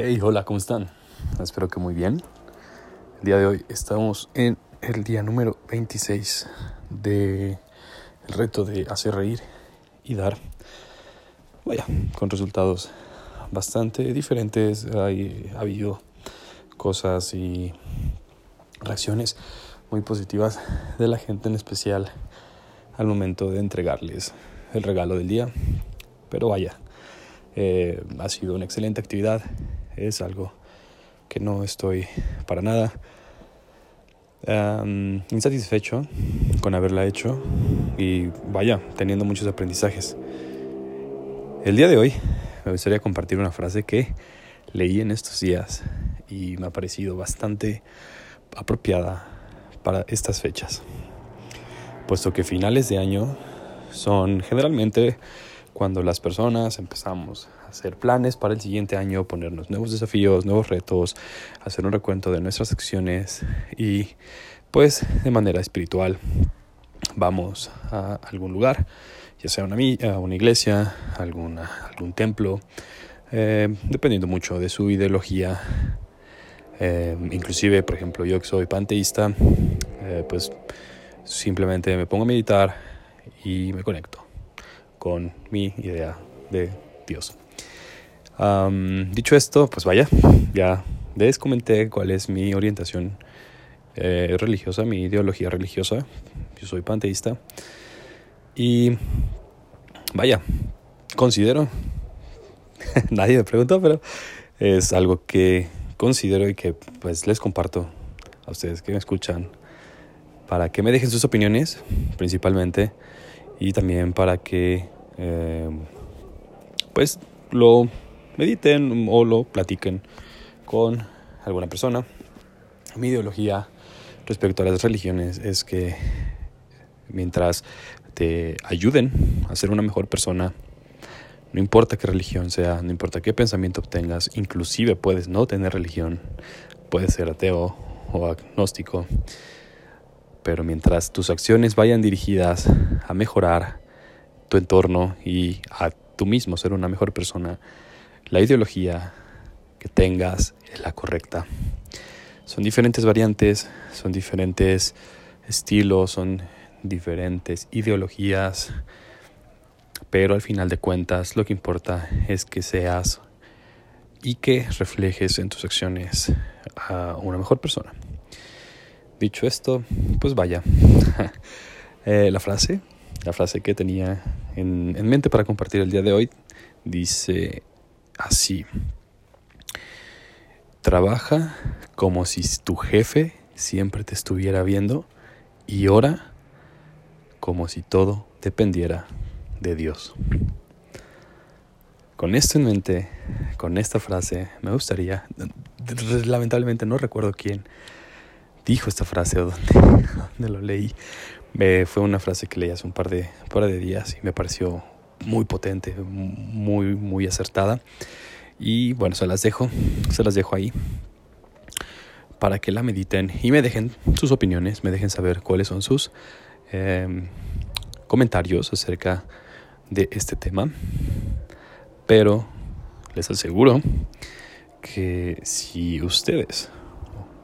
Hey, hola, ¿cómo están? Espero que muy bien. El día de hoy estamos en el día número 26 de el reto de hacer reír y dar. Vaya, con resultados bastante diferentes. Hay, ha habido cosas y reacciones muy positivas de la gente en especial al momento de entregarles el regalo del día. Pero vaya, eh, ha sido una excelente actividad. Es algo que no estoy para nada insatisfecho con haberla hecho y vaya, teniendo muchos aprendizajes. El día de hoy me gustaría compartir una frase que leí en estos días y me ha parecido bastante apropiada para estas fechas, puesto que finales de año son generalmente cuando las personas empezamos hacer planes para el siguiente año, ponernos nuevos desafíos, nuevos retos, hacer un recuento de nuestras acciones y pues de manera espiritual vamos a algún lugar, ya sea una, una iglesia, algún templo, eh, dependiendo mucho de su ideología. Eh, inclusive, por ejemplo, yo que soy panteísta, eh, pues simplemente me pongo a meditar y me conecto con mi idea de Dios. Dicho esto, pues vaya, ya les comenté cuál es mi orientación eh, religiosa, mi ideología religiosa. Yo soy panteísta. Y vaya, considero, nadie me preguntó, pero es algo que considero y que pues les comparto a ustedes que me escuchan para que me dejen sus opiniones principalmente y también para que eh, pues lo mediten o lo platiquen con alguna persona. Mi ideología respecto a las religiones es que mientras te ayuden a ser una mejor persona, no importa qué religión sea, no importa qué pensamiento obtengas, inclusive puedes no tener religión, puedes ser ateo o agnóstico, pero mientras tus acciones vayan dirigidas a mejorar tu entorno y a tú mismo ser una mejor persona, la ideología que tengas es la correcta. Son diferentes variantes, son diferentes estilos, son diferentes ideologías, pero al final de cuentas lo que importa es que seas y que reflejes en tus acciones a una mejor persona. Dicho esto, pues vaya. Eh, la frase, la frase que tenía en, en mente para compartir el día de hoy, dice así. Trabaja como si tu jefe siempre te estuviera viendo y ora como si todo dependiera de Dios. Con esto en mente, con esta frase, me gustaría, lamentablemente no recuerdo quién, dijo esta frase o dónde, lo leí. fue una frase que leí hace un par de, par de días y me pareció muy potente, muy, muy acertada. Y bueno, se las dejo, se las dejo ahí para que la mediten y me dejen sus opiniones, me dejen saber cuáles son sus em, comentarios acerca de este tema. Pero les aseguro que si ustedes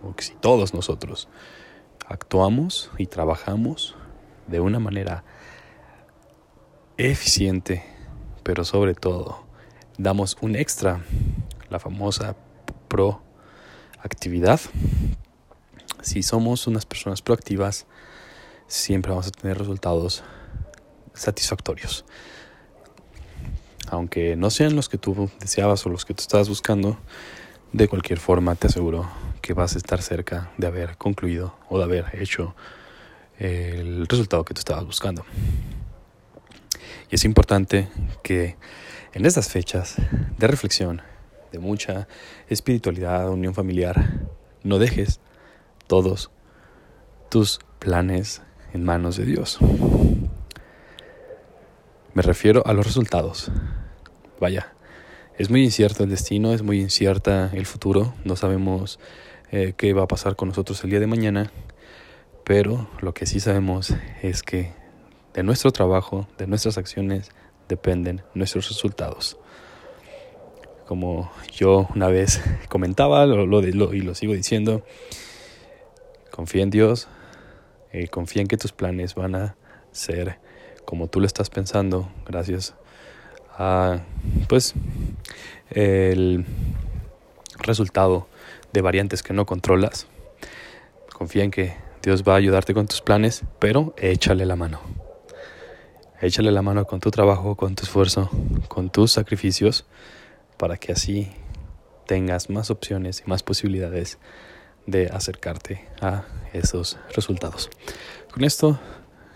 o si todos nosotros actuamos y trabajamos de una manera eficiente, pero sobre todo damos un extra, la famosa proactividad. Si somos unas personas proactivas, siempre vamos a tener resultados satisfactorios. Aunque no sean los que tú deseabas o los que tú estabas buscando, de cualquier forma te aseguro que vas a estar cerca de haber concluido o de haber hecho el resultado que tú estabas buscando. Y es importante que en estas fechas de reflexión, de mucha espiritualidad, unión familiar, no dejes todos tus planes en manos de Dios. Me refiero a los resultados. Vaya, es muy incierto el destino, es muy incierta el futuro, no sabemos eh, qué va a pasar con nosotros el día de mañana, pero lo que sí sabemos es que de nuestro trabajo, de nuestras acciones, dependen nuestros resultados. Como yo una vez comentaba lo, y lo sigo diciendo, confía en Dios, eh, confía en que tus planes van a ser como tú lo estás pensando, gracias a pues el resultado de variantes que no controlas. Confía en que Dios va a ayudarte con tus planes, pero échale la mano. Échale la mano con tu trabajo, con tu esfuerzo, con tus sacrificios, para que así tengas más opciones y más posibilidades de acercarte a esos resultados. Con esto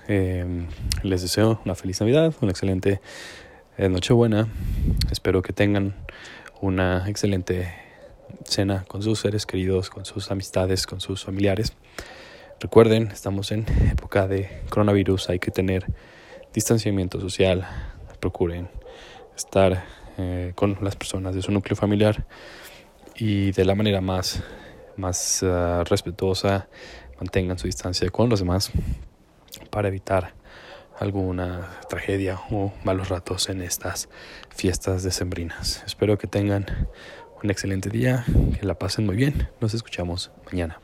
em, les deseo una feliz Navidad, una excelente eh, Nochebuena. Espero que tengan una excelente cena con sus seres queridos, con sus amistades, con sus familiares. Recuerden, estamos en época de coronavirus, hay que tener distanciamiento social, procuren estar eh, con las personas de su núcleo familiar y de la manera más, más uh, respetuosa mantengan su distancia con los demás para evitar alguna tragedia o malos ratos en estas fiestas decembrinas. Espero que tengan un excelente día, que la pasen muy bien. Nos escuchamos mañana.